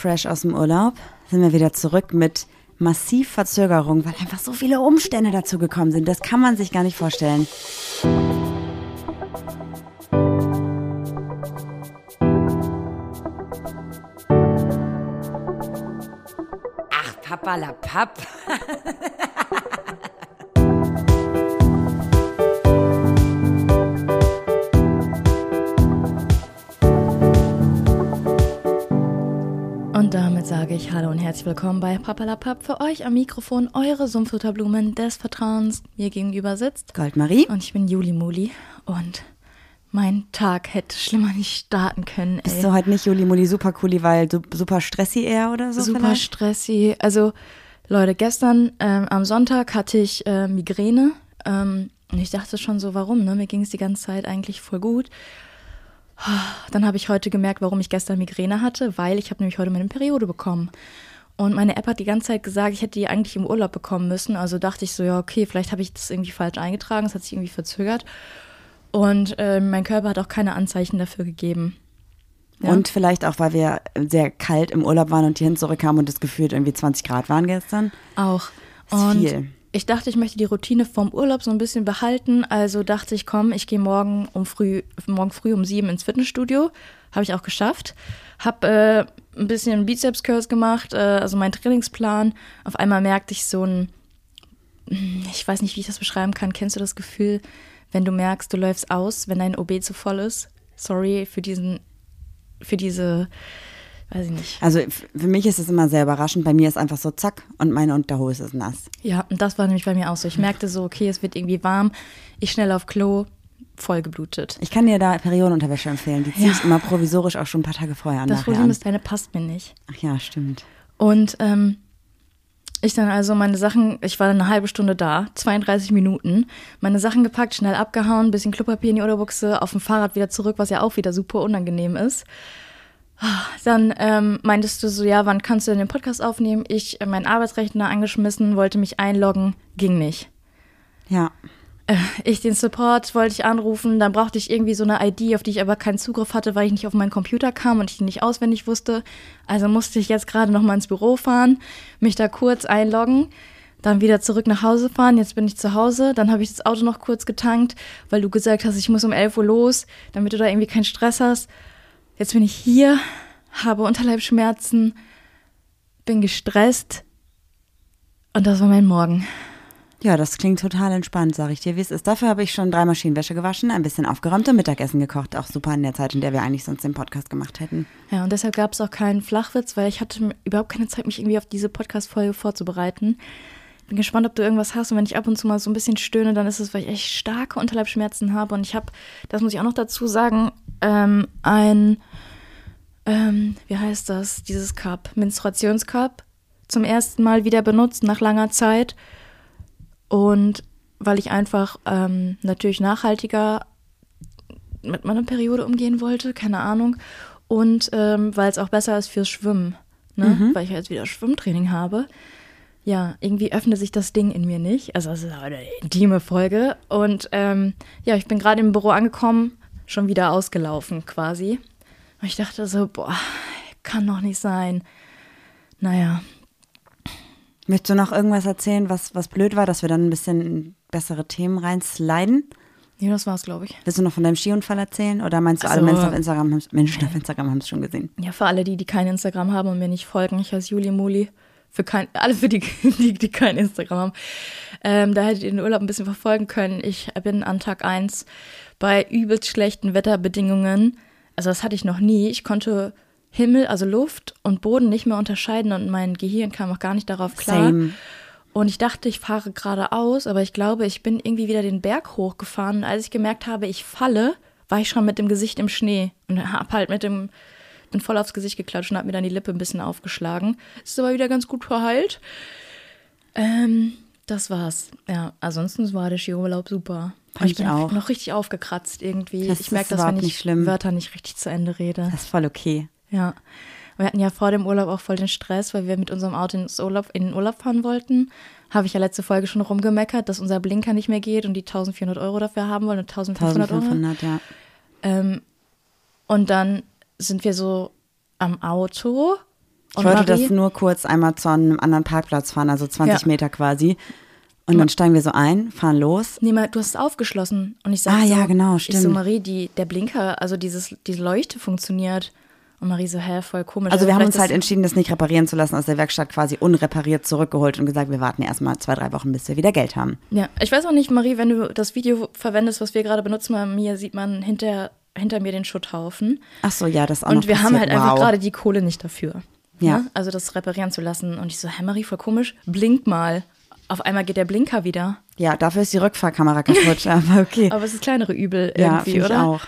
fresh aus dem Urlaub sind wir wieder zurück mit massiv Verzögerung, weil einfach so viele Umstände dazu gekommen sind. Das kann man sich gar nicht vorstellen. Ach, Papa la Papp. damit sage ich Hallo und herzlich willkommen bei Papalapap. Für euch am Mikrofon eure Sumpfutterblumen des Vertrauens. Mir gegenüber sitzt Goldmarie. Und ich bin Juli Muli. Und mein Tag hätte schlimmer nicht starten können. Ey. Bist du heute nicht Juli Muli super cooli, weil super stressy eher oder so? Super vielleicht? stressy. Also, Leute, gestern ähm, am Sonntag hatte ich äh, Migräne. Ähm, und ich dachte schon so, warum? Ne? Mir ging es die ganze Zeit eigentlich voll gut. Dann habe ich heute gemerkt, warum ich gestern Migräne hatte, weil ich habe nämlich heute meine Periode bekommen. Und meine App hat die ganze Zeit gesagt, ich hätte die eigentlich im Urlaub bekommen müssen. Also dachte ich so, ja, okay, vielleicht habe ich das irgendwie falsch eingetragen, es hat sich irgendwie verzögert. Und äh, mein Körper hat auch keine Anzeichen dafür gegeben. Ja. Und vielleicht auch, weil wir sehr kalt im Urlaub waren und hierhin zurückkamen und es gefühlt irgendwie 20 Grad waren gestern. Auch. Das ist und viel ich dachte, ich möchte die Routine vom Urlaub so ein bisschen behalten. Also dachte ich, komm, ich gehe morgen um früh, morgen früh um sieben ins Fitnessstudio. Habe ich auch geschafft. Habe äh, ein bisschen Bizeps-Curls gemacht, äh, also mein Trainingsplan. Auf einmal merkte ich so ein, ich weiß nicht, wie ich das beschreiben kann. Kennst du das Gefühl, wenn du merkst, du läufst aus, wenn dein OB zu voll ist? Sorry für diesen, für diese weiß ich nicht. Also für mich ist es immer sehr überraschend. Bei mir ist einfach so zack und meine Unterhose ist nass. Ja, und das war nämlich bei mir auch so. Ich merkte so, okay, es wird irgendwie warm. Ich schnell auf Klo, voll geblutet. Ich kann dir da Periodenunterwäsche empfehlen. Die ziehe ja. ich immer provisorisch auch schon ein paar Tage vorher an. Das Problem ist, deine passt mir nicht. Ach ja, stimmt. Und ähm, ich dann also meine Sachen, ich war dann eine halbe Stunde da, 32 Minuten, meine Sachen gepackt, schnell abgehauen, bisschen Klopapier in die Oderbuchse, auf dem Fahrrad wieder zurück, was ja auch wieder super unangenehm ist. Dann ähm, meintest du so, ja, wann kannst du denn den Podcast aufnehmen? Ich äh, meinen Arbeitsrechner angeschmissen, wollte mich einloggen, ging nicht. Ja. Äh, ich den Support wollte ich anrufen, dann brauchte ich irgendwie so eine ID, auf die ich aber keinen Zugriff hatte, weil ich nicht auf meinen Computer kam und ich die nicht auswendig wusste. Also musste ich jetzt gerade noch mal ins Büro fahren, mich da kurz einloggen, dann wieder zurück nach Hause fahren. Jetzt bin ich zu Hause, dann habe ich das Auto noch kurz getankt, weil du gesagt hast, ich muss um 11 Uhr los, damit du da irgendwie keinen Stress hast. Jetzt bin ich hier, habe Unterleibschmerzen, bin gestresst und das war mein Morgen. Ja, das klingt total entspannt, sage ich dir, wie es ist. Dafür habe ich schon drei Maschinen Wäsche gewaschen, ein bisschen aufgeräumt und Mittagessen gekocht. Auch super in der Zeit, in der wir eigentlich sonst den Podcast gemacht hätten. Ja, und deshalb gab es auch keinen Flachwitz, weil ich hatte überhaupt keine Zeit, mich irgendwie auf diese Podcast-Folge vorzubereiten. Bin gespannt, ob du irgendwas hast. Und wenn ich ab und zu mal so ein bisschen stöhne, dann ist es, weil ich echt starke Unterleibschmerzen habe. Und ich habe, das muss ich auch noch dazu sagen, ähm, ein ähm, wie heißt das, dieses Cup, Menstruationscup, zum ersten Mal wieder benutzt nach langer Zeit. Und weil ich einfach ähm, natürlich nachhaltiger mit meiner Periode umgehen wollte, keine Ahnung. Und ähm, weil es auch besser ist fürs Schwimmen, ne? Mhm. weil ich jetzt wieder Schwimmtraining habe. Ja, irgendwie öffnet sich das Ding in mir nicht. Also, es ist eine intime Folge. Und ähm, ja, ich bin gerade im Büro angekommen, schon wieder ausgelaufen quasi. Und ich dachte so, boah, kann doch nicht sein. Naja. Möchtest du noch irgendwas erzählen, was, was blöd war, dass wir dann ein bisschen bessere Themen reinsliden? Nee, das war's, glaube ich. Willst du noch von deinem Skiunfall erzählen? Oder meinst du, also, alle Menschen auf Instagram, haben, Menschen auf Instagram haben es schon gesehen? Ja, für alle, die, die kein Instagram haben und mir nicht folgen, ich heiße Juli Muli. Für kein, alle für die, die, die kein Instagram haben. Ähm, da hättet ihr den Urlaub ein bisschen verfolgen können. Ich bin an Tag 1 bei übelst schlechten Wetterbedingungen also das hatte ich noch nie. Ich konnte Himmel, also Luft und Boden nicht mehr unterscheiden und mein Gehirn kam auch gar nicht darauf klar. Same. Und ich dachte, ich fahre geradeaus, aber ich glaube, ich bin irgendwie wieder den Berg hochgefahren. Und als ich gemerkt habe, ich falle, war ich schon mit dem Gesicht im Schnee und hab halt mit dem, bin voll aufs Gesicht geklatscht und hab mir dann die Lippe ein bisschen aufgeschlagen. Ist aber wieder ganz gut verheilt. Ähm, das war's. Ja, ansonsten war der Skiurlaub super. Fand ich bin auch. noch richtig aufgekratzt irgendwie. Das ich merke das, wenn ich nicht schlimm. Wörter nicht richtig zu Ende rede. Das ist voll okay. Ja. Wir hatten ja vor dem Urlaub auch voll den Stress, weil wir mit unserem Auto ins Urlaub, in den Urlaub fahren wollten. Habe ich ja letzte Folge schon rumgemeckert, dass unser Blinker nicht mehr geht und die 1400 Euro dafür haben wollen und 1500, 1500 Euro. ja. Ähm, und dann sind wir so am Auto Ich wollte Marie? das nur kurz einmal zu einem anderen Parkplatz fahren, also 20 Ja. Meter quasi. Und dann steigen wir so ein, fahren los. Nee, mal, du hast es aufgeschlossen. Und ich sag Ah, so, ja, genau, Ich so, stimmt. Marie, die, der Blinker, also dieses, diese Leuchte funktioniert. Und Marie so, hä, voll komisch. Also wir haben vielleicht uns halt entschieden, das nicht reparieren zu lassen, aus der Werkstatt quasi unrepariert zurückgeholt und gesagt, wir warten erstmal zwei, drei Wochen, bis wir wieder Geld haben. Ja, ich weiß auch nicht, Marie, wenn du das Video verwendest, was wir gerade benutzen, bei mir sieht man hinter, hinter mir den Schutthaufen. Ach so, ja, das auch Und wir haben passiert. halt einfach wow. gerade die Kohle nicht dafür. Ja. Ne? Also das reparieren zu lassen. Und ich so, hä, Marie, voll komisch, blink mal. Auf einmal geht der Blinker wieder. Ja, dafür ist die Rückfahrkamera kaputt, aber okay. Aber es ist kleinere Übel ja, irgendwie, ich oder? auch.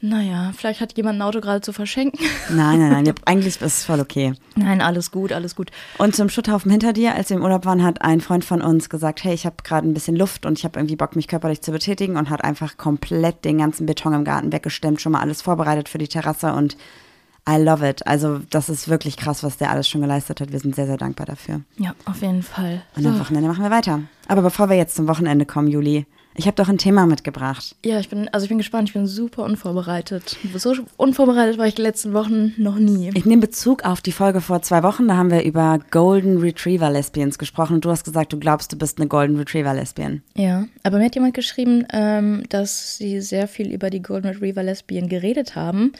Naja, vielleicht hat jemand ein Auto gerade zu verschenken. Nein, nein, nein, ja, eigentlich ist es voll okay. Nein, alles gut, alles gut. Und zum Schutthaufen hinter dir, als wir im Urlaub waren, hat ein Freund von uns gesagt, hey, ich habe gerade ein bisschen Luft und ich habe irgendwie Bock, mich körperlich zu betätigen und hat einfach komplett den ganzen Beton im Garten weggestemmt, schon mal alles vorbereitet für die Terrasse und I love it. Also das ist wirklich krass, was der alles schon geleistet hat. Wir sind sehr, sehr dankbar dafür. Ja, auf jeden Fall. Und am. Wochenende machen wir weiter. Aber bevor wir jetzt zum Wochenende kommen, Juli, ich habe doch ein Thema mitgebracht. Ja, ich bin, also ich bin gespannt, ich bin super unvorbereitet. So unvorbereitet war ich die letzten Wochen noch nie. Ich nehme Bezug auf die Folge vor zwei Wochen, da haben wir über Golden Retriever Lesbians gesprochen und du hast gesagt, du glaubst, du bist eine Golden Retriever Lesbian. Ja, aber mir hat jemand geschrieben, ähm, dass sie sehr viel über die Golden Retriever Lesbien geredet haben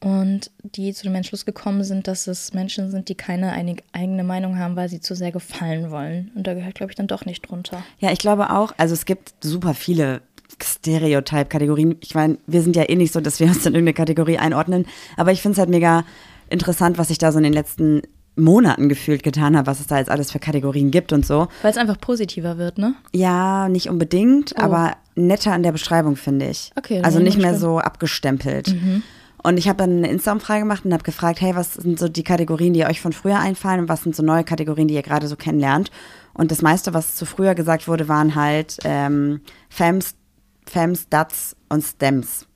und die zu dem Entschluss gekommen sind, dass es Menschen sind, die keine eigene Meinung haben, weil sie zu sehr gefallen wollen. Und da gehört, glaube ich, dann doch nicht drunter. Ja, ich glaube auch, also es gibt super viele Stereotype-Kategorien. Ich meine, wir sind ja eh nicht so, dass wir uns in irgendeine Kategorie einordnen, aber ich finde es halt mega interessant, was ich da so in den letzten Monaten gefühlt getan habe, was es da jetzt alles für Kategorien gibt und so. Weil es einfach positiver wird, ne? Ja, nicht unbedingt, Oh. aber netter an der Beschreibung, finde ich. Okay, Also nicht mehr gespannt. so abgestempelt. Und ich habe dann eine Insta-Umfrage gemacht und habe gefragt, hey, was sind so die Kategorien, die euch von früher einfallen und was sind so neue Kategorien, die ihr gerade so kennenlernt? Und das meiste, was zu früher gesagt wurde, waren halt ähm, Fems, Fems, Dats und Stems.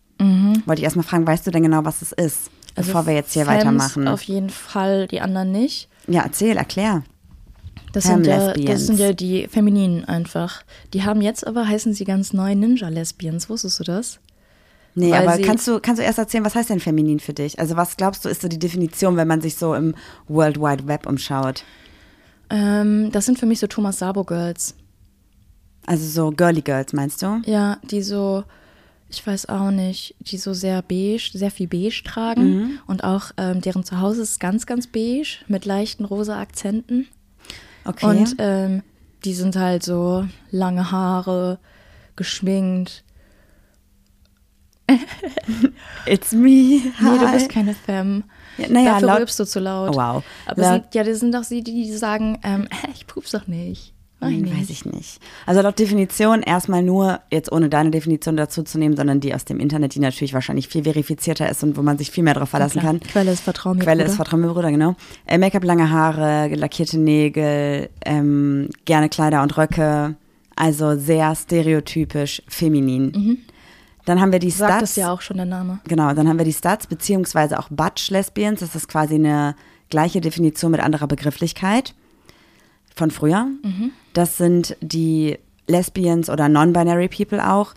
Wollte ich erstmal fragen, weißt du denn genau, was es ist, bevor wir jetzt hier Femmes weitermachen? Auf jeden Fall, die anderen nicht. Ja, erzähl, erklär. Das sind, ja, das sind ja die Femininen einfach. Die haben jetzt aber, heißen sie ganz neu Ninja-Lesbians. Wusstest du das? Nee, aber kannst du, kannst du erst erzählen, was heißt denn feminin für dich? Also was glaubst du, ist so die Definition, wenn man sich so im World Wide Web umschaut? Ähm, das sind für mich so Thomas Sabo-Girls. Also so Girly Girls, meinst du? Ja, die so, ich weiß auch nicht, die so sehr beige, sehr viel beige tragen. Mhm. Und auch ähm, deren Zuhause ist ganz, ganz beige mit leichten rosa Akzenten. Okay. Und ähm, die sind halt so lange Haare, geschminkt. It's me. Nee, du Hi. bist keine Femme. Ja, naja, Dafür laut- rülpst du zu laut. Oh, wow. Aber Laut- sind, ja, das sind doch sie, die, sagen, ähm, ich pup's doch nicht. Mach ich. Weiß ich nicht. Also laut Definition erstmal nur, jetzt ohne deine Definition dazu zu nehmen, sondern die aus dem Internet, die natürlich wahrscheinlich viel verifizierter ist und wo man sich viel mehr darauf verlassen kann. Quelle ist Vertrauen mir, Quelle Bruder. ist Vertrauen mir, Bruder, genau. Äh, Make-up, lange Haare, lackierte Nägel, ähm, gerne Kleider und Röcke. Also sehr stereotypisch feminin. Dann haben wir die Mhm. Sagt Stats. es ja auch schon der Name. Genau, dann haben wir die Stats, beziehungsweise auch Butch Lesbians. Das ist quasi eine gleiche Definition mit anderer Begrifflichkeit von früher. Das sind die Lesbians oder Non-Binary People auch,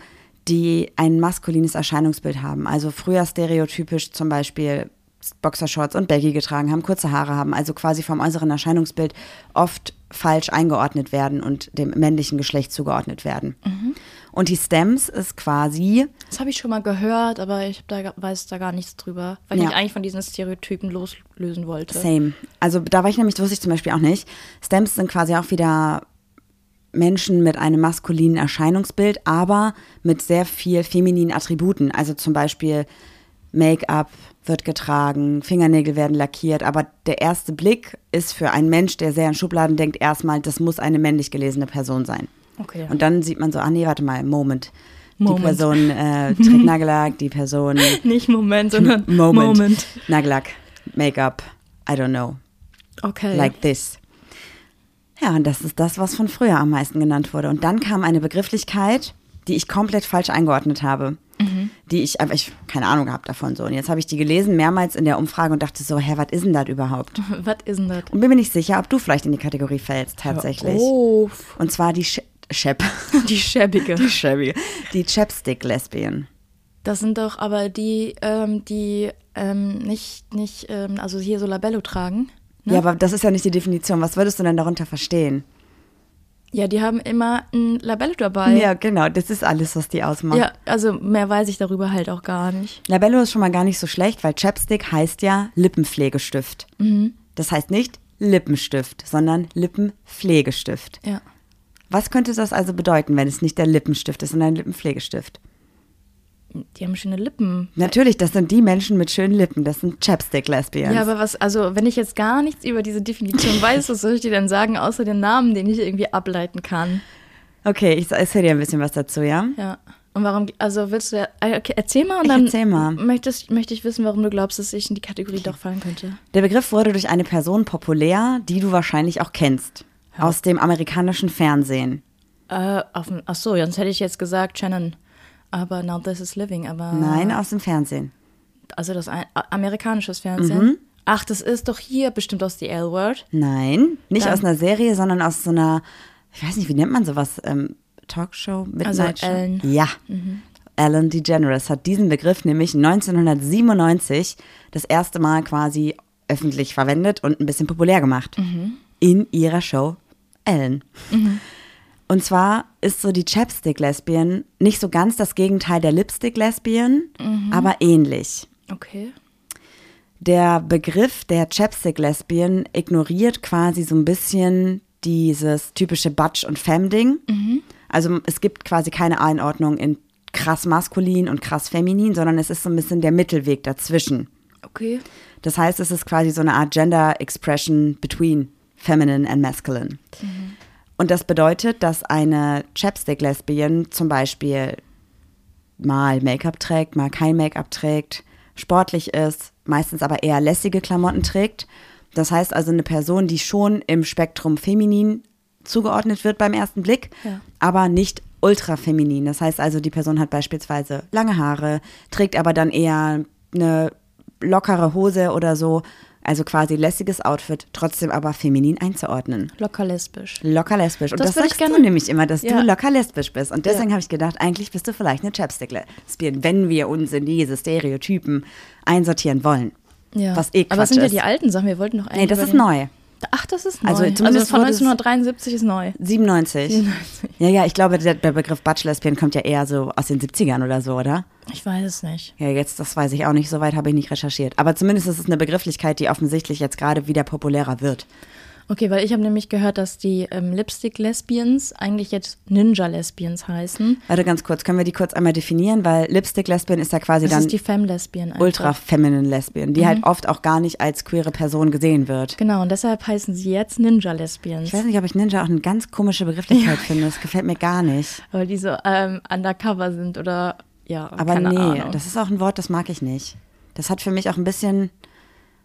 die ein maskulines Erscheinungsbild haben. Also früher stereotypisch zum Beispiel Boxershorts und Baggy getragen haben, kurze Haare haben, also quasi vom äußeren Erscheinungsbild oft falsch eingeordnet werden und dem männlichen Geschlecht zugeordnet werden. Und die Stems ist quasi Das habe ich schon mal gehört, aber ich da, weiß da gar nichts drüber, weil Ja. ich mich eigentlich von diesen Stereotypen loslösen wollte. Same. Also da war ich nämlich, das wusste ich zum Beispiel auch nicht. Stems sind quasi auch wieder Menschen mit einem maskulinen Erscheinungsbild, aber mit sehr viel femininen Attributen. Also zum Beispiel Make-up wird getragen, Fingernägel werden lackiert, aber der erste Blick ist für einen Mensch, der sehr in Schubladen denkt, erstmal, das muss eine männlich gelesene Person sein. Okay. Und dann sieht man so, ah nee, warte mal, Moment. Die Moment. Person äh, trägt Nagellack, die Person Nicht Moment, sondern Moment. Moment. Nagellack, Make-up, I don't know. Okay. like this. Ja, und das ist das, was von früher am meisten genannt wurde. Und dann kam eine Begrifflichkeit, die ich komplett falsch eingeordnet habe. Die ich einfach, ich keine Ahnung gehabt davon so. Und jetzt habe ich die gelesen, mehrmals in der Umfrage und dachte so, hä, was ist denn das überhaupt? Was ist denn das? Und bin mir nicht sicher, ob du vielleicht in die Kategorie fällst, tatsächlich. Oh, Und zwar die Sch Shep. die schäbige. Die Shabby. Die Chapstick-Lesbian. Das sind doch aber die, ähm, die ähm, nicht, nicht ähm, also hier so Labello tragen. Ne? Ja, aber das ist ja nicht die Definition. Was würdest du denn darunter verstehen? Ja, die haben immer ein Labello dabei. Ja, genau, das ist alles, was die ausmacht. Ja, also mehr weiß ich darüber halt auch gar nicht. Labello ist schon mal gar nicht so schlecht, weil Chapstick heißt ja Lippenpflegestift. Mhm. Das heißt nicht Lippenstift, sondern Lippenpflegestift. Ja. Was könnte das also bedeuten, wenn es nicht der Lippenstift ist, sondern ein Lippenpflegestift? Die haben schöne Lippen. Natürlich, das sind die Menschen mit schönen Lippen, das sind Chapstick-Lesbians. Ja, aber was, also wenn ich jetzt gar nichts über diese Definition weiß, was soll ich dir denn sagen, außer den Namen, den ich irgendwie ableiten kann? okay, ich erzähle dir ein bisschen was dazu, ja? Ja. Und warum, also willst du, äh, okay, erzähl mal und Ich dann erzähl mal. Möchtest, möchte ich wissen, warum du glaubst, dass ich in die Kategorie doch fallen könnte. Der Begriff wurde durch eine Person populär, die du wahrscheinlich auch kennst. Aus dem amerikanischen Fernsehen. Äh, auf, ach so, sonst hätte ich jetzt gesagt Shannon. Aber Now This Is Living, aber. Nein, aus dem Fernsehen. Also das ein, amerikanisches Fernsehen. Mhm. Ach, das ist doch hier bestimmt aus The L-Word. Nein, nicht Dann- aus einer Serie, sondern aus so einer, ich weiß nicht, wie nennt man sowas? Ähm, Talkshow? Midnight Also? Ellen. Ja. Ellen DeGeneres hat diesen Begriff nämlich 1997 das erste Mal quasi öffentlich verwendet und ein bisschen populär gemacht. In ihrer Show Ellen. Und zwar ist so die Chapstick-Lesbian nicht so ganz das Gegenteil der Lipstick-Lesbian, aber ähnlich. Okay. Der Begriff der Chapstick-Lesbian ignoriert quasi so ein bisschen dieses typische Butch- und Femme-Ding. Also es gibt quasi keine Einordnung in krass maskulin und krass feminin, sondern es ist so ein bisschen der Mittelweg dazwischen. Okay. Das heißt, es ist quasi so eine Art Gender Expression between feminine and masculine. Und das bedeutet, dass eine Chapstick-Lesbian zum Beispiel mal Make-up trägt, mal kein Make-up trägt, sportlich ist, meistens aber eher lässige Klamotten trägt. Das heißt also eine Person, die schon im Spektrum feminin zugeordnet wird beim ersten Blick, Ja. aber nicht ultra feminin. Das heißt also, die Person hat beispielsweise lange Haare, trägt aber dann eher eine lockere Hose oder so, also quasi lässiges Outfit, trotzdem aber feminin einzuordnen. Locker lesbisch. Locker lesbisch. Und Das das, sagst du gerne- nämlich immer, dass Ja. du locker lesbisch bist. Und deswegen Ja. habe ich gedacht, eigentlich bist du vielleicht eine Chapstick-Lesbian, wenn wir uns in diese Stereotypen einsortieren wollen. Ja. Was eh Aber es Quatsch sind ja die alten Sachen. Wir wollten noch Nee, das ist neu. Ach, das ist neu. Also Also, zumindest von wurde es- 1973 ist neu. 97. 97. Ja, ja, ich glaube, der, der Begriff Butch-Lesbian kommt ja eher so aus den 70ern oder so, oder? Ich weiß es nicht. Ja, jetzt, das weiß ich auch nicht, soweit habe ich nicht recherchiert. Aber zumindest ist es eine Begrifflichkeit, die offensichtlich jetzt gerade wieder populärer wird. Okay, weil ich habe nämlich gehört, dass die ähm, Lipstick-Lesbians eigentlich jetzt Ninja-Lesbians heißen. Warte ganz kurz, können wir die kurz einmal definieren? Weil Lipstick-Lesbian ist ja quasi Das dann ist die Femme-Lesbian einfach. ultra feminine Lesbian, die Mhm. halt oft auch gar nicht als queere Person gesehen wird. Genau, und deshalb heißen sie jetzt Ninja-Lesbians. Ich weiß nicht, ob ich Ninja auch eine ganz komische Begrifflichkeit finde. Das gefällt mir gar nicht. Weil die so ähm, undercover sind oder ja, Aber nee, Ahnung. das ist auch ein Wort, das mag ich nicht. Das hat für mich auch ein bisschen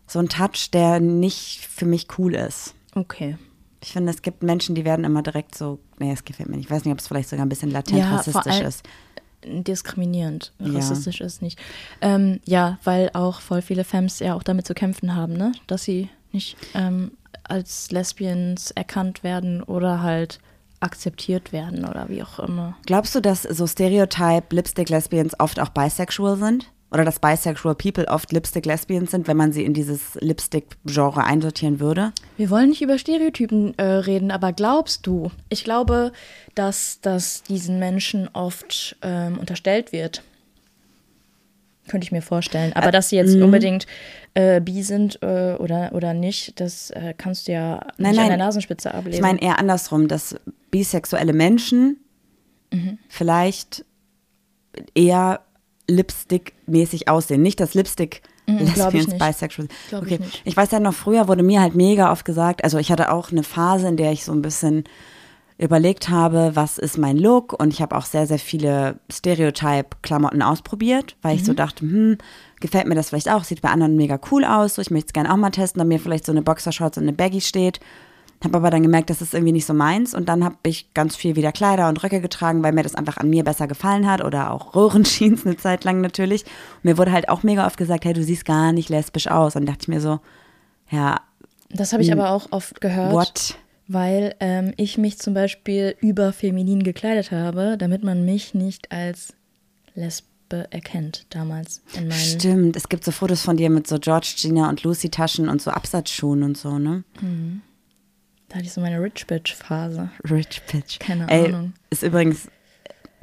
so einen Touch, der nicht für mich cool ist. Okay. Ich finde, es gibt Menschen, die werden immer direkt so, nee, es gefällt mir nicht. Ich weiß nicht, ob es vielleicht sogar ein bisschen latent Ja, rassistisch ist. Diskriminierend. Ja. Rassistisch ist nicht. Ähm, ja, weil auch voll viele Femmes ja auch damit zu kämpfen haben, ne? Dass sie nicht ähm, als Lesbians erkannt werden oder halt akzeptiert werden oder wie auch immer. Glaubst du, dass so Stereotype Lipstick-Lesbians oft auch bisexual sind? Oder dass bisexual people oft Lipstick-Lesbians sind, wenn man sie in dieses Lipstick-Genre einsortieren würde? Wir wollen nicht über Stereotypen äh, reden, aber glaubst du? Ich glaube, dass das diesen Menschen oft ähm, unterstellt wird. Könnte ich mir vorstellen. Aber dass sie jetzt mhm. unbedingt äh, bi sind äh, oder, oder nicht, das äh, kannst du ja Nein, nicht an nein. der Nasenspitze ablesen. Ich meine eher andersrum, dass bisexuelle Menschen Mhm. vielleicht eher Lipstick-mäßig aussehen. Nicht, dass Lipstick Mhm, ich Lesbians bisexual. Glaub ich okay. nicht. Ich weiß ja noch, früher wurde mir halt mega oft gesagt, also ich hatte auch eine Phase, in der ich so ein bisschen überlegt habe, was ist mein Look und ich habe auch sehr, sehr viele Stereotype-Klamotten ausprobiert, weil ich so dachte, hm, gefällt mir das vielleicht auch, sieht bei anderen mega cool aus, so ich möchte es gerne auch mal testen, da mir vielleicht so eine Boxershorts und eine Baggy steht. Habe aber dann gemerkt, das ist irgendwie nicht so meins und dann habe ich ganz viel wieder Kleider und Röcke getragen, weil mir das einfach an mir besser gefallen hat oder auch Röhrenjeans eine Zeit lang natürlich. Und mir wurde halt auch mega oft gesagt, hey, du siehst gar nicht lesbisch aus. Und dachte ich mir so, ja, das habe ich aber auch oft gehört. what? Weil ähm, ich mich zum Beispiel über feminin gekleidet habe, damit man mich nicht als erkennt damals in meinen. Stimmt, es gibt so Fotos von dir mit so George, Gina und Lucy Taschen und so Absatzschuhen und so, ne? Da hatte ich so meine Rich Bitch Phase. Rich Bitch. Keine Ey, Ahnung. Ist übrigens,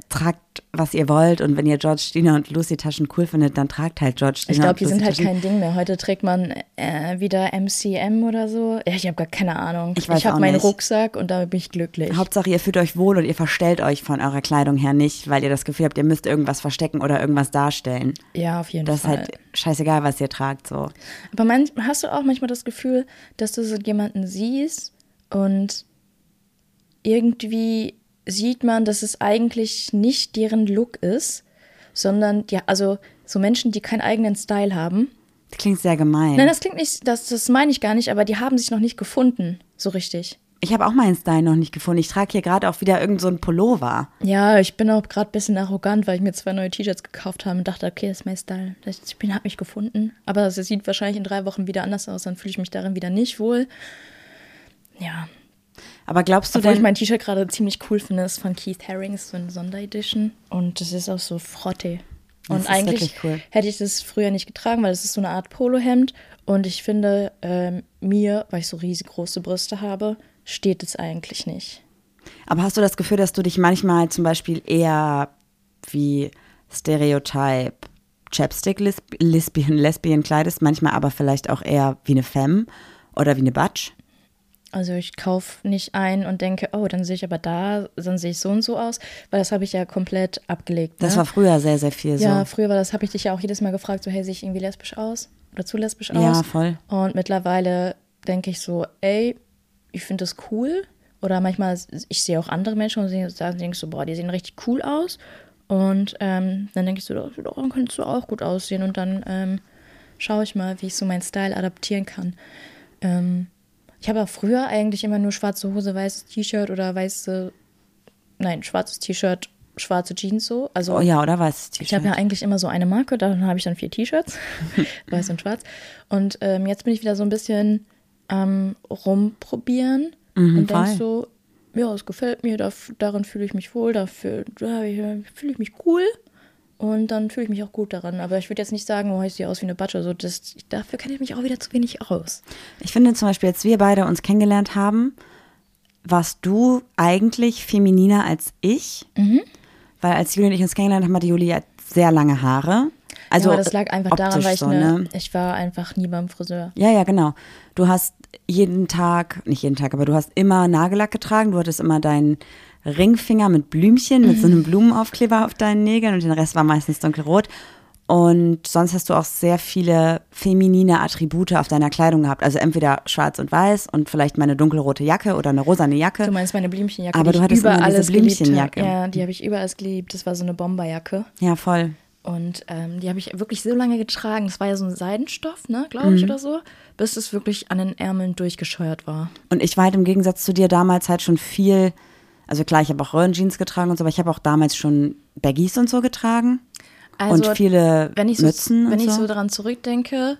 tragt, was ihr wollt und wenn ihr George, Gina und Lucy Taschen cool findet, dann tragt halt George, Gina Ich glaube, die Lucy sind halt Taschen. kein Ding mehr. Heute trägt man äh, wieder MCM oder so. Ja, ich habe gar keine Ahnung. Ich ich habe meinen nicht. Rucksack und damit bin ich glücklich. Hauptsache, ihr fühlt euch wohl und ihr verstellt euch von eurer Kleidung her nicht, weil ihr das Gefühl habt, ihr müsst irgendwas verstecken oder irgendwas darstellen. ja, auf jeden Das ist Fall. halt scheißegal, was ihr tragt, so. Aber mein, hast du auch manchmal das Gefühl, dass du so jemanden siehst und irgendwie sieht man, dass es eigentlich nicht deren Look ist, sondern ja, also so Menschen, die keinen eigenen Style haben. Das klingt sehr gemein. Nein, das klingt nicht, das, das meine ich gar nicht, aber die haben sich noch nicht gefunden, so richtig. ich habe auch meinen Style noch nicht gefunden. Ich trage hier gerade auch wieder irgend so Pullover. Ja, ich bin auch gerade ein bisschen arrogant, weil ich mir zwei neue T-Shirts gekauft habe und dachte, okay, das ist mein Style. Ich bin, habe mich gefunden. Aber es sieht wahrscheinlich in drei Wochen wieder anders aus, dann fühle ich mich darin wieder nicht wohl. Ja, Aber glaubst du Obwohl ich denn, mein T-Shirt gerade ziemlich cool finde, ist von Keith Haring, ist so eine Sonderedition. Und das ist auch so Frotte. Das Und eigentlich cool. hätte ich das früher nicht getragen, weil es ist so eine Art Polohemd. Und ich finde, ähm, mir, weil ich so riesig große Brüste habe, steht es eigentlich nicht. aber hast du das Gefühl, dass du dich manchmal zum Beispiel eher wie Stereotype Chapstick Lesb- Lesbian, Lesbian kleidest, manchmal aber vielleicht auch eher wie eine Femme oder wie eine Batsch? Also ich kaufe nicht ein und denke, oh, dann sehe ich aber da, dann sehe ich so und so aus, weil das habe ich ja komplett abgelegt. Das ne? war früher sehr, sehr viel Ja, so. früher war das, habe ich dich ja auch jedes Mal gefragt, so, hey, sehe ich irgendwie lesbisch aus? Oder zu lesbisch aus? Ja, voll. Und mittlerweile denke ich so, ey, ich finde das cool. Oder manchmal, ich sehe auch andere Menschen und sehe- da denke ich so, boah, die sehen richtig cool aus. Und ähm, dann denke ich so, doch, dann könntest du auch gut aussehen. Und dann ähm, schaue ich mal, wie ich so meinen Style adaptieren kann. Ähm, ich habe auch früher eigentlich immer nur schwarze Hose, weißes T-Shirt oder weiße, nein, schwarzes T-Shirt, schwarze Jeans so. Also Oh ja, oder was? ich habe ja eigentlich immer so eine Marke, dann habe ich dann vier T-Shirts, weiß und schwarz. Und ähm, jetzt bin ich wieder so ein bisschen am rumprobieren und denke so, ja, es gefällt mir, da, darin fühle ich mich wohl, dafür da fühle ich mich cool und dann fühle ich mich auch gut daran. Aber ich würde jetzt nicht sagen, oh, ich sehe aus wie eine Batsche. So, das, dafür kenne ich mich auch wieder zu wenig aus. Ich finde zum Beispiel, als wir beide uns kennengelernt haben, warst du eigentlich femininer als ich. Mhm. Weil als Juli und ich uns kennengelernt haben, hatte Juli ja sehr lange Haare. Also ja, aber das lag einfach daran, weil ich, so, ne, ne? ich war einfach nie beim Friseur. Ja, ja, genau. Du hast jeden Tag, nicht jeden Tag, aber du hast immer Nagellack getragen. Du hattest immer deinen Ringfinger mit Blümchen, mit Mhm. so einem Blumenaufkleber auf deinen Nägeln und den Rest war meistens dunkelrot. Und sonst hast du auch sehr viele feminine Attribute auf deiner Kleidung gehabt. Also entweder schwarz und weiß und vielleicht mal eine dunkelrote Jacke oder eine rosane Jacke. Du meinst meine Blümchenjacke, Aber du hattest über alles Blümchenjacke. Ja, die habe ich über alles geliebt. Das war so eine Bomberjacke. Ja, voll. Und ähm, die habe ich wirklich so lange getragen. Das war ja so ein Seidenstoff, ne, glaube ich, oder so, bis es wirklich an den Ärmeln durchgescheuert war. Und ich war halt im Gegensatz zu dir damals halt schon viel, also klar, ich habe auch Röhrenjeans getragen und so, aber ich habe auch damals schon Baggies und so getragen. und viele Also, wenn ich so, Mützen wenn ich so. so daran zurückdenke,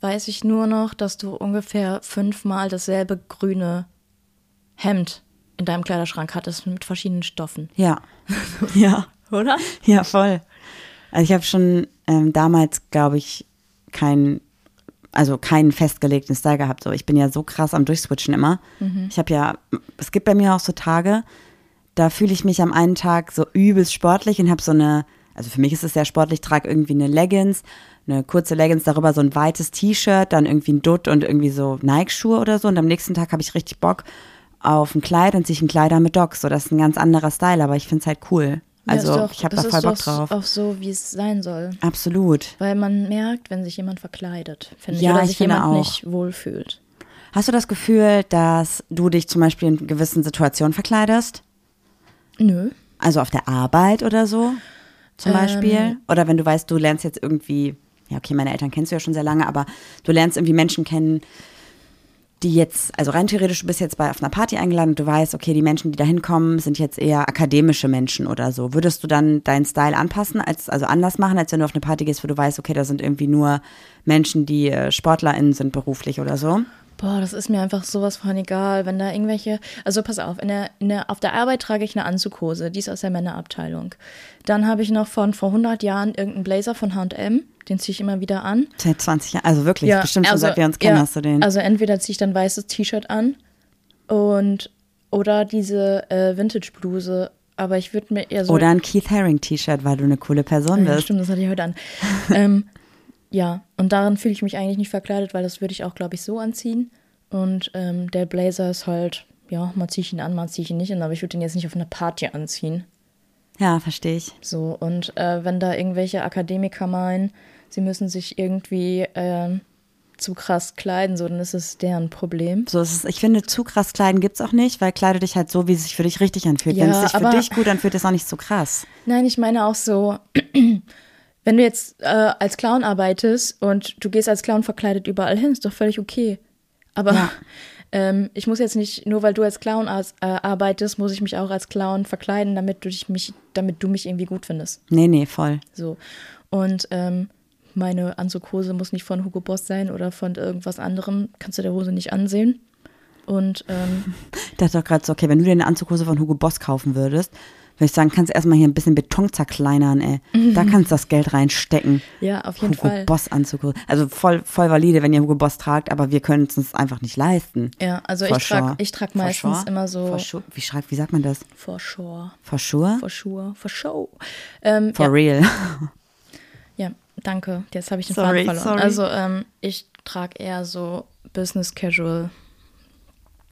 weiß ich nur noch, dass du ungefähr fünfmal dasselbe grüne Hemd in deinem Kleiderschrank hattest mit verschiedenen Stoffen. Ja. ja. Oder? Ja, voll. Also ich habe schon ähm, damals, glaube ich, keinen, also keinen festgelegten Style gehabt. So, ich bin ja so krass am Durchswitchen immer. Ich habe ja, es gibt bei mir auch so Tage, da fühle ich mich am einen Tag so übelst sportlich und habe so eine, also für mich ist es sehr sportlich, trage irgendwie eine Leggings, eine kurze Leggings, darüber so ein weites T-Shirt, dann irgendwie ein Dutt und irgendwie so Nike-Schuhe oder so. Und am nächsten Tag habe ich richtig Bock auf ein Kleid und sich ein Kleider mit Docs. So, das ist ein ganz anderer Style, aber ich finde es halt cool. Also doch- ich habe da voll Bock drauf. Auch so, wie es sein soll. Absolut. Weil man merkt, wenn sich jemand verkleidet, finde Ja, ich, oder ich sich jemand auch. nicht wohlfühlt. Hast du das Gefühl, dass du dich zum Beispiel in gewissen Situationen verkleidest? Nö. Also auf der Arbeit oder so zum Ähm. Beispiel? Oder wenn du weißt, du lernst jetzt irgendwie, ja okay, meine Eltern kennst du ja schon sehr lange, aber du lernst irgendwie Menschen kennen, die jetzt, also rein theoretisch, du bist jetzt bei auf einer Party eingeladen und du weißt, okay, die Menschen, die da hinkommen, sind jetzt eher akademische Menschen oder so. Würdest du dann deinen Style anpassen, als, also anders machen, als wenn du auf eine Party gehst, wo du weißt, okay, da sind irgendwie nur Menschen, die äh, SportlerInnen sind beruflich oder so? Boah, das ist mir einfach sowas von egal, wenn da irgendwelche, also pass auf, in der, in der, auf der Arbeit trage ich eine Anzughose, die ist aus der Männerabteilung. Dann habe ich noch von vor 100 Jahren irgendeinen Blazer von H&M, den ziehe ich immer wieder an. Seit 20 Jahren, also wirklich, bestimmt schon also, seit wir uns kennen, ja, hast du den. Also entweder ziehe ich dann weißes T-Shirt an und oder diese äh, Vintage-Bluse, aber ich würde mir eher so... Oder ein Keith Haring T-Shirt, weil du eine coole Person Ja, bist. stimmt, das hatte ich heute an. ähm, ja, und darin fühle ich mich eigentlich nicht verkleidet, weil das würde ich auch, glaube ich, so anziehen. Und ähm, der Blazer ist halt, ja, mal ziehe ich ihn an, mal ziehe ich ihn nicht an, aber ich würde ihn jetzt nicht auf einer Party anziehen. Ja, verstehe ich. So, und äh, wenn da irgendwelche Akademiker meinen, sie müssen sich irgendwie ähm, zu krass kleiden, so, dann ist es deren Problem. So ist es. Ich finde, zu krass kleiden gibt's auch nicht, weil kleide dich halt so, wie es sich für dich richtig anfühlt. Ja, Wenn es sich für aber- dich gut anfühlt, ist auch nicht so krass. Nein, ich meine auch so, wenn du jetzt äh, als Clown arbeitest und du gehst als Clown verkleidet überall hin, ist doch völlig okay. Aber Ja. ähm, ich muss jetzt nicht, nur weil du als Clown as, äh, arbeitest, muss ich mich auch als Clown verkleiden, damit du dich mich, damit du mich irgendwie gut findest. Nee, nee, voll. So. Und ähm, meine Anzughose muss nicht von Hugo Boss sein oder von irgendwas anderem. Kannst du der Hose nicht ansehen. Und ähm, Ich dachte doch gerade so, okay, wenn du dir eine Anzughose von Hugo Boss kaufen würdest, würde ich sagen, kannst du erstmal hier ein bisschen Beton zerkleinern, ey. Da kannst du das Geld reinstecken. ja, auf jeden Hugo Fall. Boss Anzughose. Also voll, voll valide, wenn ihr Hugo Boss tragt, aber wir können es uns einfach nicht leisten. Ja, also For ich trage ich trag meistens sure. immer so For sure. Wie, schreibt, wie sagt man das? for sure. For sure? For sure, for show. Ähm, For ja, real. ja, danke. Jetzt habe ich den Sorry, Faden verloren. sorry. Also ähm, ich trage eher so Business Casual.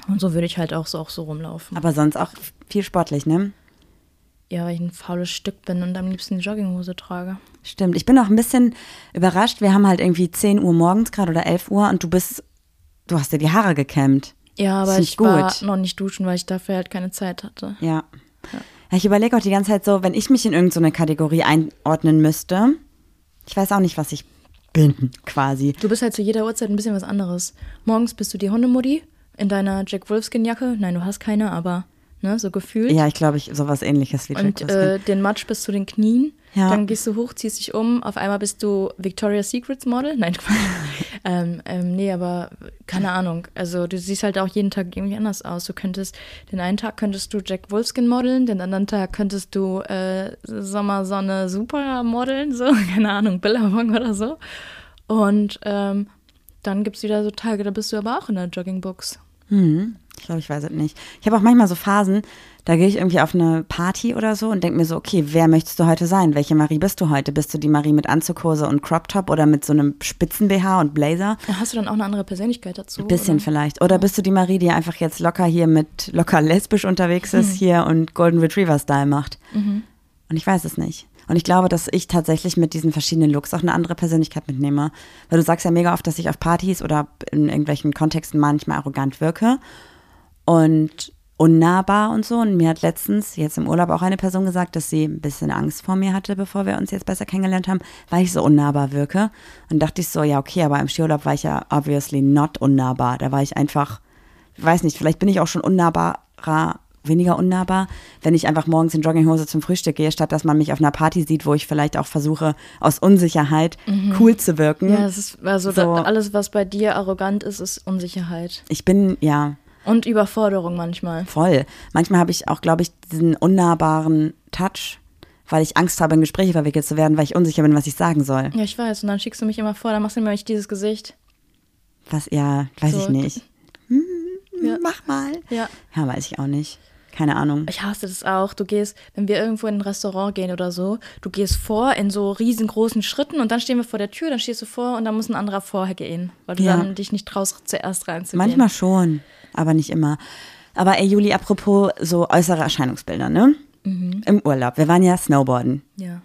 Und so würde ich halt auch so, auch so rumlaufen. Aber sonst auch viel sportlich, ne? Ja, weil ich ein faules Stück bin und am liebsten eine Jogginghose trage. Stimmt. Ich bin auch ein bisschen überrascht. Wir haben halt irgendwie 10 Uhr morgens gerade oder 11 Uhr und du bist, du hast dir die Haare gekämmt. Ja, aber ich war gut. noch nicht duschen, weil ich dafür halt keine Zeit hatte. Ja. ja ich überlege auch die ganze Zeit so, wenn ich mich in irgendeine Kategorie einordnen müsste, ich weiß auch nicht, was ich bin, quasi. Du bist halt zu jeder Uhrzeit ein bisschen was anderes. Morgens bist du die Hundemutti in deiner Jack Wolfskin-Jacke. Nein, du hast keine, aber ne, so gefühlt. Ja, ich glaube, ich sowas ähnliches wie Und äh, den Matsch bis zu den Knien. Ja. Dann gehst du hoch, ziehst dich um. Auf einmal bist du Victoria's Secrets Model. Nein, ähm, ähm, nee, aber keine Ahnung. Also du siehst halt auch jeden Tag irgendwie anders aus. Du könntest, den einen Tag könntest du Jack Wolfskin modeln, den anderen Tag könntest du äh, Sommersonne Super modeln, so, keine Ahnung, Billabong oder so. Und ähm, dann gibt es wieder so Tage, da bist du aber auch in der Joggingbox. Hm, ich glaube, ich weiß es nicht. Ich habe auch manchmal so Phasen, da gehe ich irgendwie auf eine Party oder so und denke mir so, okay, wer möchtest du heute sein? Welche Marie bist du heute? Bist du die Marie mit Anzughose und Crop Top oder mit so einem Spitzen-BH und Blazer? Hast du dann auch eine andere Persönlichkeit dazu? Ein bisschen oder? vielleicht. Oder bist du die Marie, die einfach jetzt locker hier mit locker lesbisch unterwegs ist hier und Golden Retriever-Style macht? Und ich weiß es nicht. Und ich glaube, dass ich tatsächlich mit diesen verschiedenen Looks auch eine andere Persönlichkeit mitnehme. Weil du sagst ja mega oft, dass ich auf Partys oder in irgendwelchen Kontexten manchmal arrogant wirke und unnahbar und so. Und mir hat letztens, jetzt im Urlaub, auch eine Person gesagt, dass sie ein bisschen Angst vor mir hatte, bevor wir uns jetzt besser kennengelernt haben, weil ich so unnahbar wirke. Und dachte ich so, ja, okay, aber im Skiurlaub war ich ja obviously not unnahbar. Da war ich einfach, ich weiß nicht, vielleicht bin ich auch schon unnahbarer, weniger unnahbar, wenn ich einfach morgens in Jogginghose zum Frühstück gehe, statt dass man mich auf einer Party sieht, wo ich vielleicht auch versuche, aus Unsicherheit cool zu wirken. Ja, es ist also So. da, alles, was bei dir arrogant ist, ist Unsicherheit. Ich bin, ja, Und Überforderung manchmal. Voll. Manchmal habe ich auch, glaube ich, diesen unnahbaren Touch, weil ich Angst habe, in Gespräche verwickelt zu werden, weil ich unsicher bin, was ich sagen soll. Ja, ich weiß. Und dann schickst du mich immer vor, dann machst du mir dieses Gesicht. Was, ja, weiß So, ich nicht. Hm, Ja. Mach mal. Ja. Ja, weiß ich auch nicht. Keine Ahnung. Ich hasse das auch. Du gehst, wenn wir irgendwo in ein Restaurant gehen oder so, du gehst vor in so riesengroßen Schritten und dann stehen wir vor der Tür, dann stehst du vor und dann muss ein anderer vorher gehen, weil du Ja. dann dich nicht traust, zuerst reinzugehen. Manchmal schon, aber nicht immer. Aber ey, Juli, apropos so äußere Erscheinungsbilder, ne? Im Urlaub. Wir waren ja Snowboarden. Ja.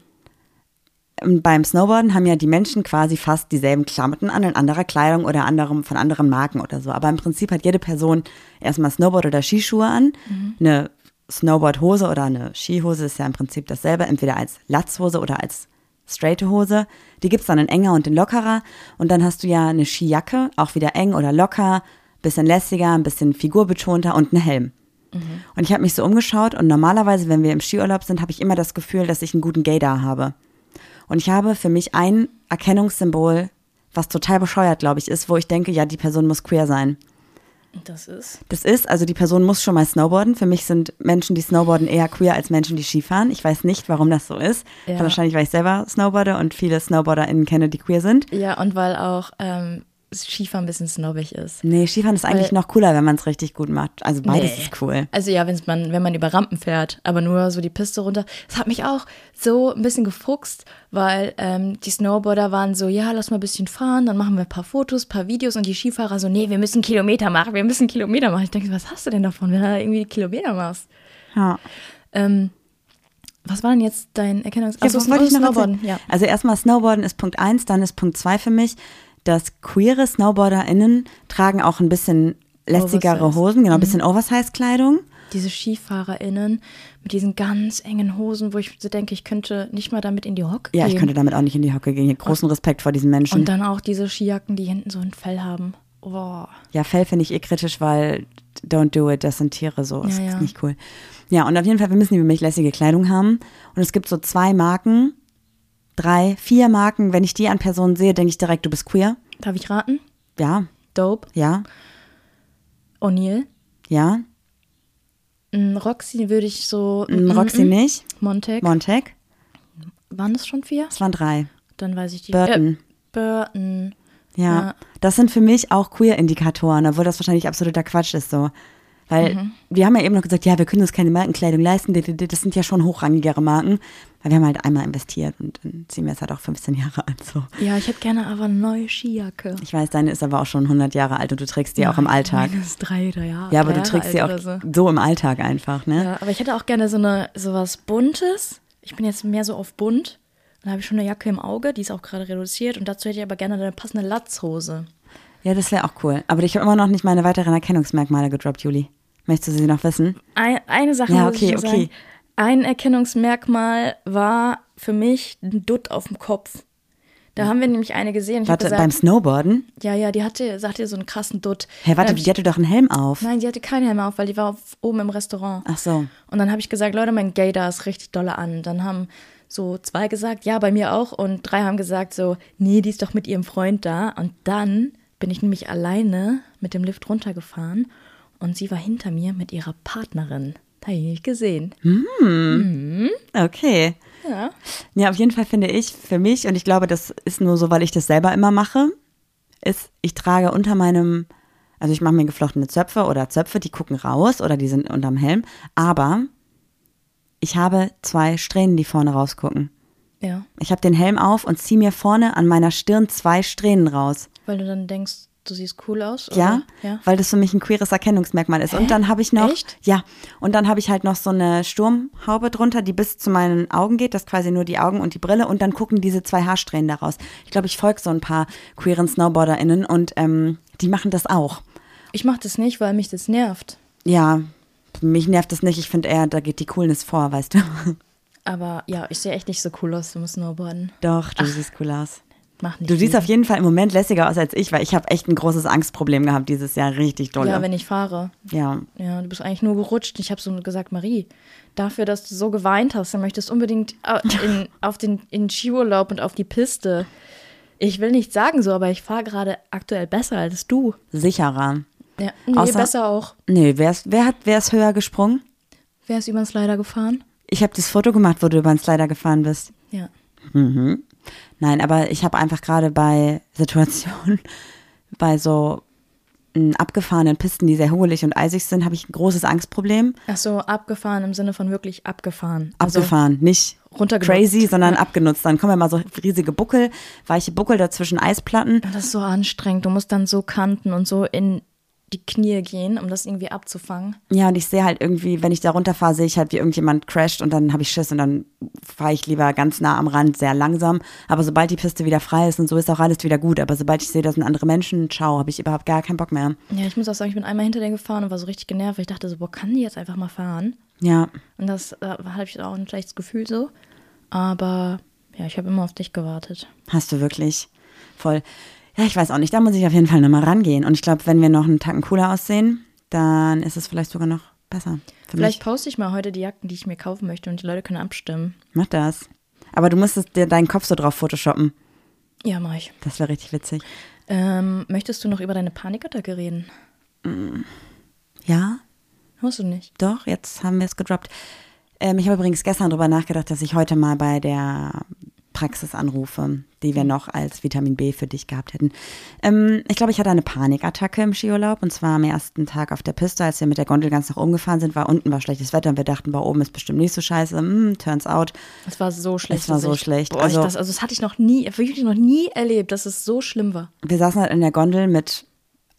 Und beim Snowboarden haben ja die Menschen quasi fast dieselben Klamotten an, in anderer Kleidung oder anderem, von anderen Marken oder so. Aber im Prinzip hat jede Person erstmal Snowboard- oder Skischuhe an. Eine Snowboardhose oder eine Skihose ist ja im Prinzip dasselbe, entweder als Latzhose oder als straighte Hose. Die gibt's dann in enger und in lockerer. Und dann hast du ja eine Skijacke, auch wieder eng oder locker, bisschen lässiger, ein bisschen figurbetonter und einen Helm. Und ich habe mich so umgeschaut und normalerweise, wenn wir im Skiurlaub sind, habe ich immer das Gefühl, dass ich einen guten Gaydar habe. Und ich habe für mich ein Erkennungssymbol was total bescheuert, glaube ich, ist, wo ich denke, ja, die Person muss queer sein. Das ist. Das ist, also die Person muss schon mal snowboarden. Für mich sind Menschen, die snowboarden, eher queer als Menschen, die Skifahren. Ich weiß nicht, warum das so ist. Ja. Wahrscheinlich, weil ich selber snowboarde und viele SnowboarderInnen kenne, die queer sind. Ja, und weil auch ähm, Skifahren ein bisschen snobbig ist. Nee, Skifahren ist eigentlich Weil- noch cooler, wenn man es richtig gut macht. Also beides Nee. ist cool. Also ja, wenn's man, wenn man über Rampen fährt, aber nur so die Piste runter. Das hat mich auch so ein bisschen gefuchst, weil ähm, die Snowboarder waren so, ja, lass mal ein bisschen fahren, dann machen wir ein paar Fotos, ein paar Videos und die Skifahrer so, nee, wir müssen Kilometer machen, wir müssen Kilometer machen. Ich denke, was hast du denn davon, wenn du da irgendwie Kilometer machst? Ja. Ähm, was war denn jetzt dein Erkennungs... Ja, was wollte ich noch Snowboarden, ja. Also erstmal Snowboarden ist Punkt eins, dann ist Punkt zwei für mich, dass queere SnowboarderInnen tragen auch ein bisschen lässigere Oversize. Hosen, genau, ein bisschen Oversize-Kleidung. Diese SkifahrerInnen mit diesen ganz engen Hosen, wo ich so denke, ich könnte nicht mal damit in die Hocke Ja, ich gehen. könnte damit auch nicht in die Hocke gehen. Großen Respekt vor diesen Menschen. Und dann auch diese Skijacken, die hinten so ein Fell haben. Oh. Ja, Fell finde ich eh kritisch, weil don't do it, das sind Tiere so. Das Ja, ist ja. nicht cool. Ja, und auf jeden Fall, wir müssen nämlich lässige Kleidung haben. Und es gibt so zwei Marken, drei, vier Marken. Wenn ich die an Personen sehe, denke ich direkt, du bist queer. Darf ich raten? Ja, Dope, ja, O'Neill. ja. Mm, Roxy würde ich so. Mm, Roxy nicht. Montag. Montag. Waren das schon vier? Das waren drei. Dann weiß ich die. Burton. Äh, Burton. Ja. Ja. Das sind für mich auch Queer-Indikatoren, obwohl das wahrscheinlich absoluter Quatsch ist so. Weil Mhm. wir haben ja eben noch gesagt, ja, wir können uns keine Markenkleidung leisten. Das sind ja schon hochrangigere Marken. Weil wir haben halt einmal investiert und dann ziehen wir es halt auch 15 Jahre an. So. Ja, ich hätte gerne aber eine neue Skijacke. Ich weiß, deine ist aber auch schon 100 Jahre alt und du trägst die auch im Alltag. Meine ist drei, drei Jahre. Ja, aber du trägst sie auch oder so. im Alltag einfach, ne? Ja, aber ich hätte auch gerne so eine sowas Buntes. Ich bin jetzt mehr so auf bunt. Dann habe ich schon eine Jacke im Auge, die ist auch gerade reduziert. Und dazu hätte ich aber gerne eine passende Latzhose. Ja, das wäre auch cool. Aber ich habe immer noch nicht meine weiteren Erkennungsmerkmale gedroppt, Juli. Möchtest du sie noch wissen? Ein, eine Sache Ja, muss okay, ich noch okay. sagen. Ein Erkennungsmerkmal war für mich ein Dutt auf dem Kopf. Da haben wir nämlich eine gesehen. Ich Warte, beim gesagt, Snowboarden? ja, ja, die hatte, sie hatte so einen krassen Dutt. Hä, warte, Da hab die hatte doch einen Helm auf. ich, nein, die hatte keinen Helm auf, weil die war auf, oben im Restaurant. Ach so. Und dann habe ich gesagt, Leute, mein Gaydar ist richtig dolle an. Dann haben so zwei gesagt, ja, bei mir auch. Und drei haben gesagt so, nee, die ist doch mit ihrem Freund da. Und dann bin ich nämlich alleine mit dem Lift runtergefahren und sie war hinter mir mit ihrer Partnerin. Da habe ich nicht gesehen. Okay. Ja. Ja, auf jeden Fall finde ich für mich, und ich glaube, das ist nur so, weil ich das selber immer mache, ist, ich trage unter meinem, also ich mache mir geflochtene Zöpfe oder Zöpfe, die gucken raus oder die sind unterm Helm, aber ich habe zwei Strähnen, die vorne rausgucken. Ja. Ich habe den Helm auf und ziehe mir vorne an meiner Stirn zwei Strähnen raus. Weil du dann denkst, du siehst cool aus? Ja, Oder? ja. weil das für mich ein queeres Erkennungsmerkmal ist. Und dann habe ich noch, Echt? ja, und dann habe ich halt noch so eine Sturmhaube drunter, die bis zu meinen Augen geht, das quasi nur die Augen und die Brille und dann gucken diese zwei Haarsträhnen daraus. Ich glaube, ich folge so ein paar queeren SnowboarderInnen und ähm, die machen das auch. Ich mache das nicht, weil mich das nervt. Ja, mich nervt das nicht. Ich finde eher, da geht die Coolness vor, weißt du. Aber ja, ich sehe echt nicht so cool aus beim Snowboarden. Doch, du siehst cool aus. Mach nicht Du siehst viel. auf jeden Fall im Moment lässiger aus als ich, weil ich habe echt ein großes Angstproblem gehabt dieses Jahr, richtig doll. Ja, wenn ich fahre. ja, Ja, du bist eigentlich nur gerutscht. Ich habe so gesagt, Marie, dafür, dass du so geweint hast, dann möchtest du unbedingt äh, in, auf den in Skiurlaub und auf die Piste. Ich will nicht sagen so, aber ich fahre gerade aktuell besser als du. sicherer. Ja, nee, Außer- besser auch. Nee, wer ist, wer hat, wer ist höher gesprungen? Wer ist über den Slider gefahren? Ich habe das Foto gemacht, wo du über den Slider gefahren bist. Ja. Nein, aber ich habe einfach gerade bei Situationen, bei so m, abgefahrenen Pisten, die sehr hugelig und eisig sind, habe ich ein großes Angstproblem. Ach so, abgefahren im Sinne von wirklich abgefahren. Also Abgefahren, nicht runtergenutzt. crazy, sondern abgenutzt. Dann kommen ja mal so riesige Buckel, weiche Buckel dazwischen Eisplatten. Das ist so anstrengend. Du musst dann so kanten und so in die Knie gehen, um das irgendwie abzufangen. Ja, und ich sehe halt irgendwie, wenn ich da runterfahre, sehe ich halt, wie irgendjemand crasht und dann habe ich Schiss und dann fahre ich lieber ganz nah am Rand, sehr langsam. Aber sobald die Piste wieder frei ist und so ist auch alles wieder gut. Aber sobald ich sehe, das sind andere Menschen, ciao, habe ich überhaupt gar keinen Bock mehr. Ja, ich muss auch sagen, ich bin einmal hinter der gefahren und war so richtig genervt. weil Ich dachte so, boah, kann die jetzt einfach mal fahren? Ja, Und das da hatte ich auch ein schlechtes Gefühl so. Aber ja, ich habe immer auf dich gewartet. hast du wirklich voll. Ja, ich weiß auch nicht, da muss ich auf jeden Fall nochmal rangehen. Und ich glaube, wenn wir noch einen Tacken cooler aussehen, dann ist es vielleicht sogar noch besser. Vielleicht mich. poste ich mal heute die Jacken, die ich mir kaufen möchte und die Leute können abstimmen. Mach das. Aber du musstest dir deinen Kopf so drauf photoshoppen. Ja, mach ich. Das wäre richtig witzig. Ähm, möchtest du noch über deine Panikattacke reden? Ja, Musst du nicht. doch, jetzt haben wir es gedroppt. Ähm, ich habe übrigens gestern darüber nachgedacht, dass ich heute mal bei der Praxis anrufe, die wir noch als Vitamin B für dich gehabt hätten. Ähm, ich glaube, ich hatte eine Panikattacke im Skiurlaub und zwar am ersten Tag auf der Piste, als wir mit der Gondel ganz nach oben gefahren sind, war unten war schlechtes Wetter und wir dachten, bei oben ist bestimmt nicht so scheiße. Hm, turns out. Es war so schlecht. Es war so ich, schlecht. Boah, Also- das, also das hatte ich noch nie, wirklich noch nie erlebt, dass es so schlimm war. wir saßen halt in der Gondel mit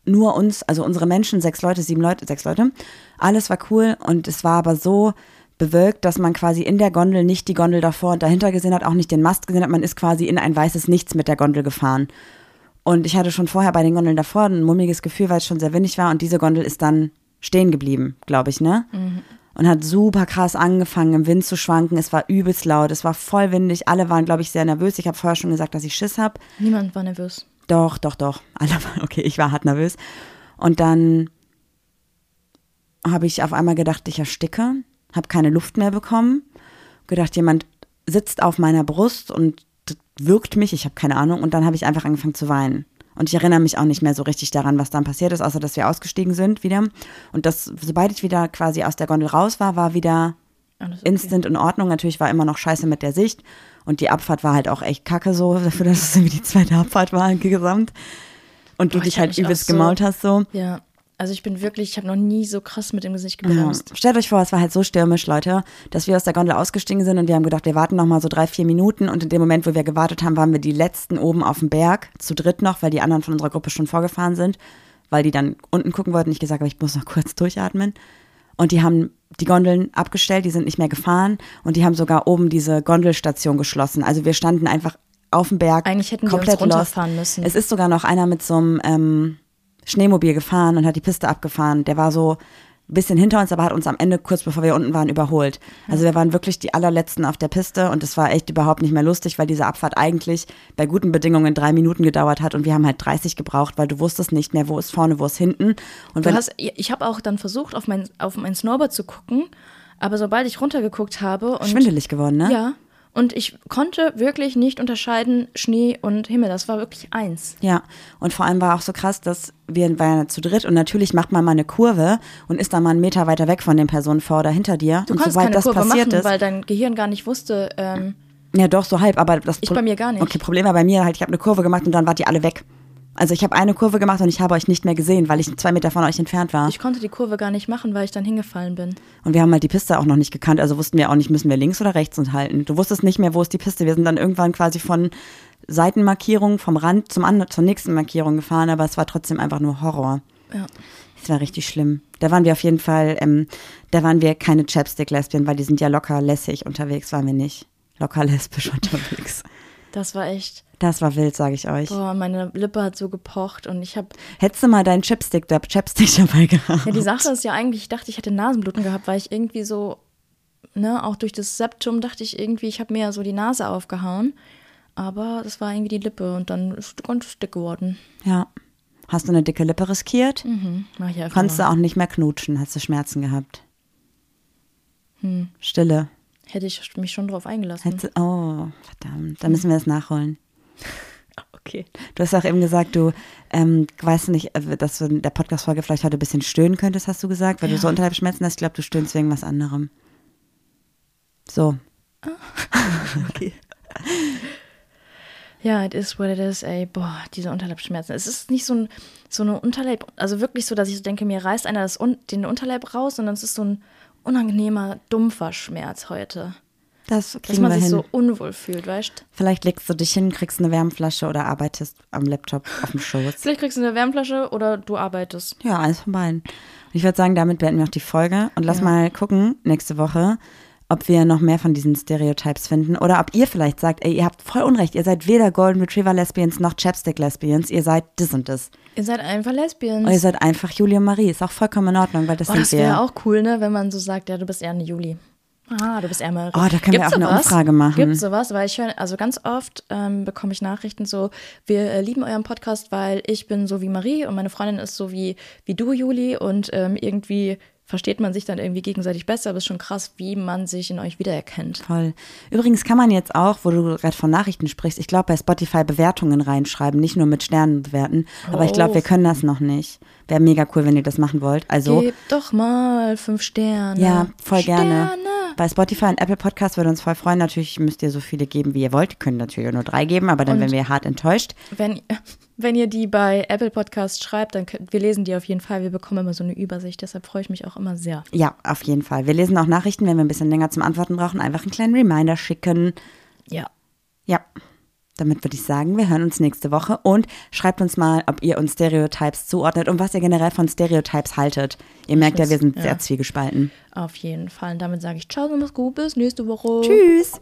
nur uns, also unsere Menschen, sechs Leute, sieben Leute, sechs Leute. Alles war cool und es war aber so bewölkt, dass man quasi in der Gondel nicht die Gondel davor und dahinter gesehen hat, auch nicht den Mast gesehen hat. Man ist quasi in ein weißes Nichts mit der Gondel gefahren. Und ich hatte schon vorher bei den Gondeln davor ein mulmiges Gefühl, weil es schon sehr windig war und diese Gondel ist dann stehen geblieben, glaube ich, ne? Und hat super krass angefangen, im Wind zu schwanken. Es war übelst laut, es war voll windig. Alle waren, glaube ich, sehr nervös. Ich habe vorher schon gesagt, dass ich Schiss habe. Niemand war nervös. Doch, doch, doch. Alle waren, okay, ich war hart nervös. Und dann habe ich auf einmal gedacht, ich ersticke, habe keine Luft mehr bekommen. Gedacht, jemand sitzt auf meiner Brust und wirkt mich, ich habe keine Ahnung. Und dann habe ich einfach angefangen zu weinen. Und ich erinnere mich auch nicht mehr so richtig daran, was dann passiert ist, außer dass wir ausgestiegen sind wieder. Und das, sobald ich wieder quasi aus der Gondel raus war, war wieder okay. instant in Ordnung. Natürlich war immer noch scheiße mit der Sicht. Und die Abfahrt war halt auch echt kacke so, dafür, dass es irgendwie die zweite Abfahrt war gesamt. Und du Boah, dich halt übelst so- gemault hast so. Ja, also ich bin wirklich, ich habe noch nie so krass mit dem Gesicht Ja. gebremst. Stellt euch vor, es war halt so stürmisch, Leute, dass wir aus der Gondel ausgestiegen sind und wir haben gedacht, wir warten noch mal so drei, vier Minuten und in dem Moment, wo wir gewartet haben, waren wir die letzten oben auf dem Berg, zu dritt noch, weil die anderen von unserer Gruppe schon vorgefahren sind, weil die dann unten gucken wollten. Ich gesagt habe, ich muss noch kurz durchatmen. Und die haben die Gondeln abgestellt, die sind nicht mehr gefahren und die haben sogar oben diese Gondelstation geschlossen. Also wir standen einfach auf dem Berg. Eigentlich hätten die uns komplett lost. runterfahren müssen. Es ist sogar noch einer mit so einem ähm, Schneemobil gefahren und hat die Piste abgefahren. Der war so ein bisschen hinter uns, aber hat uns am Ende, kurz bevor wir unten waren, überholt. Also wir waren wirklich die allerletzten auf der Piste und es war echt überhaupt nicht mehr lustig, weil diese Abfahrt eigentlich bei guten Bedingungen drei Minuten gedauert hat und wir haben halt 30 gebraucht, weil du wusstest nicht mehr, wo ist vorne, wo ist hinten. Und Du hast, ich habe auch dann versucht, auf mein, auf mein Snowboard zu gucken, aber sobald ich runtergeguckt habe und schwindelig geworden, ne? ja, und ich konnte wirklich nicht unterscheiden Schnee und Himmel. Das war wirklich eins. Ja, und vor allem war auch so krass, dass wir waren ja zu dritt und natürlich macht man mal eine Kurve und ist dann mal einen Meter weiter weg von den Personen vor oder hinter dir. Du und konntest keine das Kurve passiert machen, ist, weil dein Gehirn gar nicht wusste. Ähm, Ja, doch, so halb, aber das Ich bei mir gar nicht. Okay, Problem war bei mir halt, ich habe eine Kurve gemacht und dann wart ihr alle weg. Also ich habe eine Kurve gemacht und ich habe euch nicht mehr gesehen, weil ich zwei Meter von euch entfernt war. ich konnte die Kurve gar nicht machen, weil ich dann hingefallen bin. Und wir haben halt die Piste auch noch nicht gekannt, also wussten wir auch nicht, müssen wir links oder rechts uns halten. Du wusstest nicht mehr, wo ist die Piste. Wir sind dann irgendwann quasi von Seitenmarkierung vom Rand zum anderen, zur nächsten Markierung gefahren, aber es war trotzdem einfach nur Horror. Ja. Es war richtig schlimm. Da waren wir auf jeden Fall, ähm, da waren wir keine Chapstick-Lesbien, weil die sind ja locker lässig unterwegs, waren wir nicht. Locker lesbisch unterwegs. Das war echt. Das war wild, sage ich euch. Boah, meine Lippe hat so gepocht und ich habe. Hättest du mal deinen Chapstick, da, Chapstick dabei gehabt? Ja, die Sache ist ja eigentlich, ich dachte, ich hätte Nasenbluten gehabt, weil ich irgendwie so, ne, auch durch das Septum dachte ich irgendwie, ich habe mir ja so die Nase aufgehauen. Aber das war irgendwie die Lippe und dann ist die ganz dick geworden. Ja. Hast du eine dicke Lippe riskiert? Mhm, mach ich einfach Konntest du auch nicht mehr knutschen? Hast du Schmerzen gehabt? Hm. Stille. Hätte ich mich schon drauf eingelassen. Hättest, du- oh, verdammt. Da müssen wir das nachholen. Okay. Du hast auch eben gesagt, du ähm, weißt nicht, äh, dass du in der Podcast-Folge vielleicht heute ein bisschen stöhnen könntest, hast du gesagt, weil du Ja. so Unterleibsschmerzen hast. Ich glaube, du stöhnst wegen was anderem. So. Ja, it is what it is, ey. Boah, diese Unterleibsschmerzen. Es ist nicht so, ein, so eine Unterleib, also wirklich so, dass ich so denke, mir reißt einer das, den Unterleib raus, sondern es ist so ein unangenehmer, dumpfer Schmerz heute. Das Dass kriegen man wir sich hin. so unwohl fühlt, weißt Vielleicht legst du dich hin, kriegst eine Wärmflasche oder arbeitest am Laptop auf dem Schoß. Vielleicht kriegst du eine Wärmflasche oder du arbeitest. Ja, eins von beiden. Und ich würde sagen, damit beenden wir auch die Folge und lass Ja. mal gucken nächste Woche, ob wir noch mehr von diesen Stereotypes finden oder ob ihr vielleicht sagt, ey, ihr habt voll Unrecht, ihr seid weder Golden Retriever Lesbians noch Chapstick Lesbians, ihr seid das und das. Ihr seid einfach Lesbians. Und ihr seid einfach Julie und Marie, ist auch vollkommen in Ordnung, weil das Boah, sind das wäre wir. auch cool, ne, wenn man so sagt, ja, du bist eher eine Juli. Ah, du bist ärmer. Oh, da können wir auch eine Umfrage machen. Gibt sowas? Weil ich höre, also ganz oft ähm, bekomme ich Nachrichten so, wir äh, lieben euren Podcast, weil ich bin so wie Marie und meine Freundin ist so wie, wie du, Juli. Und ähm, irgendwie versteht man sich dann irgendwie gegenseitig besser, aber es ist schon krass, wie man sich in euch wiedererkennt. Voll. Übrigens kann man jetzt auch, wo du gerade von Nachrichten sprichst, ich glaube bei Spotify Bewertungen reinschreiben, nicht nur mit Sternen bewerten, aber ich glaube, wir können das noch nicht. Wäre mega cool, wenn ihr das machen wollt. Also Gebt doch mal fünf Sterne. Ja, voll Sterne. gerne. Bei Spotify und Apple Podcast würde uns voll freuen. Natürlich müsst ihr so viele geben, wie ihr wollt. Ihr könnt natürlich auch nur drei geben, aber dann Und- wären wir hart enttäuscht. Wenn, wenn ihr die bei Apple Podcast schreibt, dann könnt, wir lesen die auf jeden Fall. Wir bekommen immer so eine Übersicht, deshalb freue ich mich auch immer sehr. Ja, auf jeden Fall. Wir lesen auch Nachrichten, wenn wir ein bisschen länger zum Antworten brauchen. Einfach einen kleinen Reminder schicken. Ja. Ja, damit würde ich sagen, wir hören uns nächste Woche und schreibt uns mal, ob ihr uns Stereotypes zuordnet und was ihr generell von Stereotypes haltet. Ihr merkt ja, wir sind ja. sehr zwiegespalten. Auf jeden Fall. Und damit sage ich Ciao, mach's gut, bis nächste Woche. Tschüss!